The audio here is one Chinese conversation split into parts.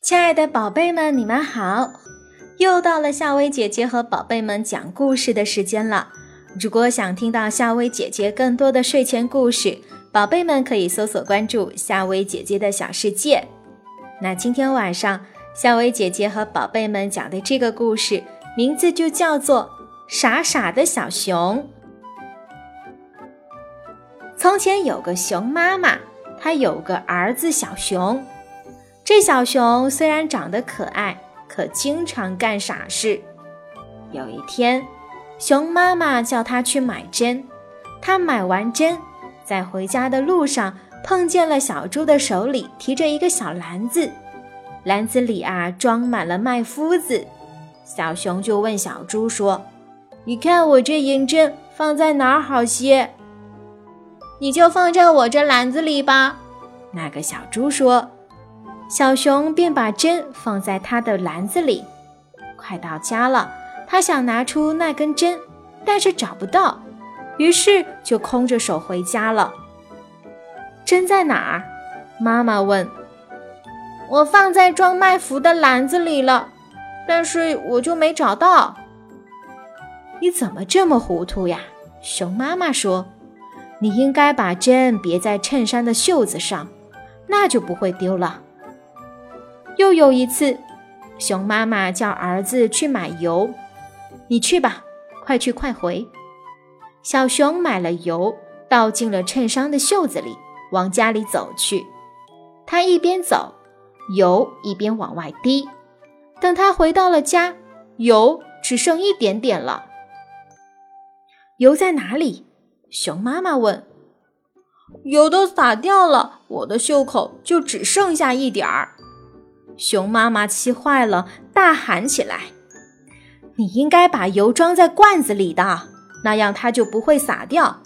亲爱的宝贝们，你们好！又到了夏薇姐姐和宝贝们讲故事的时间了。如果想听到夏薇姐姐更多的睡前故事，宝贝们可以搜索关注夏薇姐姐的小世界。那今天晚上，夏薇姐姐和宝贝们讲的这个故事名字就叫做《傻傻的小熊》。从前有个熊妈妈，她有个儿子小熊。这小熊虽然长得可爱，可经常干傻事。有一天，熊妈妈叫他去买针，他买完针，在回家的路上碰见了小猪的手里提着一个小篮子，篮子里啊装满了麦麸子。小熊就问小猪说：“你看我这银针放在哪儿好些？”“你就放在我这篮子里吧。”那个小猪说。小熊便把针放在他的篮子里。快到家了，他想拿出那根针，但是找不到，于是就空着手回家了。针在哪儿？妈妈问。我放在装麦麸的篮子里了，但是我就没找到。你怎么这么糊涂呀？熊妈妈说：“你应该把针别在衬衫的袖子上，那就不会丢了。”又有一次，熊妈妈叫儿子去买油，你去吧，快去快回。小熊买了油，倒进了衬衫的袖子里，往家里走去。他一边走，油一边往外滴。等他回到了家，油只剩一点点了。油在哪里？熊妈妈问。油都洒掉了，我的袖口就只剩下一点儿。熊妈妈气坏了，大喊起来：“你应该把油装在罐子里的，那样它就不会洒掉。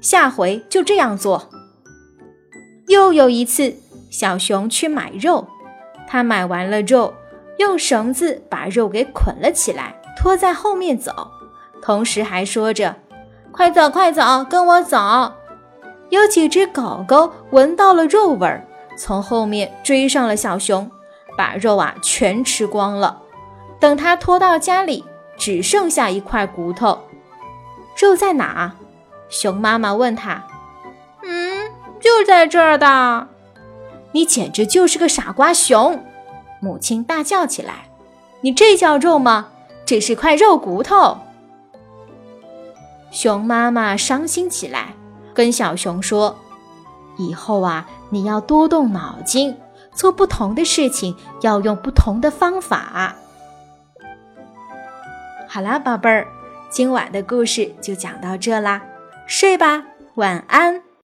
下回就这样做。”又有一次，小熊去买肉，他买完了肉，用绳子把肉给捆了起来，拖在后面走，同时还说着：“快走，快走，跟我走。”有几只狗狗闻到了肉味儿，从后面追上了小熊。把肉啊全吃光了，等他拖到家里，只剩下一块骨头。肉在哪？熊妈妈问他。嗯，就在这儿的。你简直就是个傻瓜熊！母亲大叫起来。你这叫肉吗？这是块肉骨头。熊妈妈伤心起来，跟小熊说：“以后啊，你要多动脑筋。”做不同的事情要用不同的方法。好啦，宝贝儿，今晚的故事就讲到这啦，睡吧，晚安。